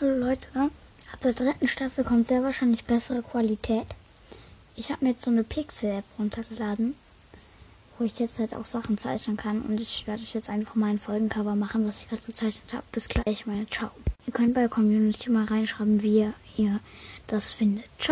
Hallo Leute, ab der dritten Staffel kommt sehr wahrscheinlich bessere Qualität. Ich habe mir jetzt so eine Pixel-App runtergeladen, wo ich jetzt halt auch Sachen zeichnen kann. Und ich werde euch jetzt einfach mal ein Folgencover machen, was ich gerade gezeichnet habe. Bis gleich, meine Ciao. Ihr könnt bei der Community mal reinschreiben, wie ihr das findet. Ciao.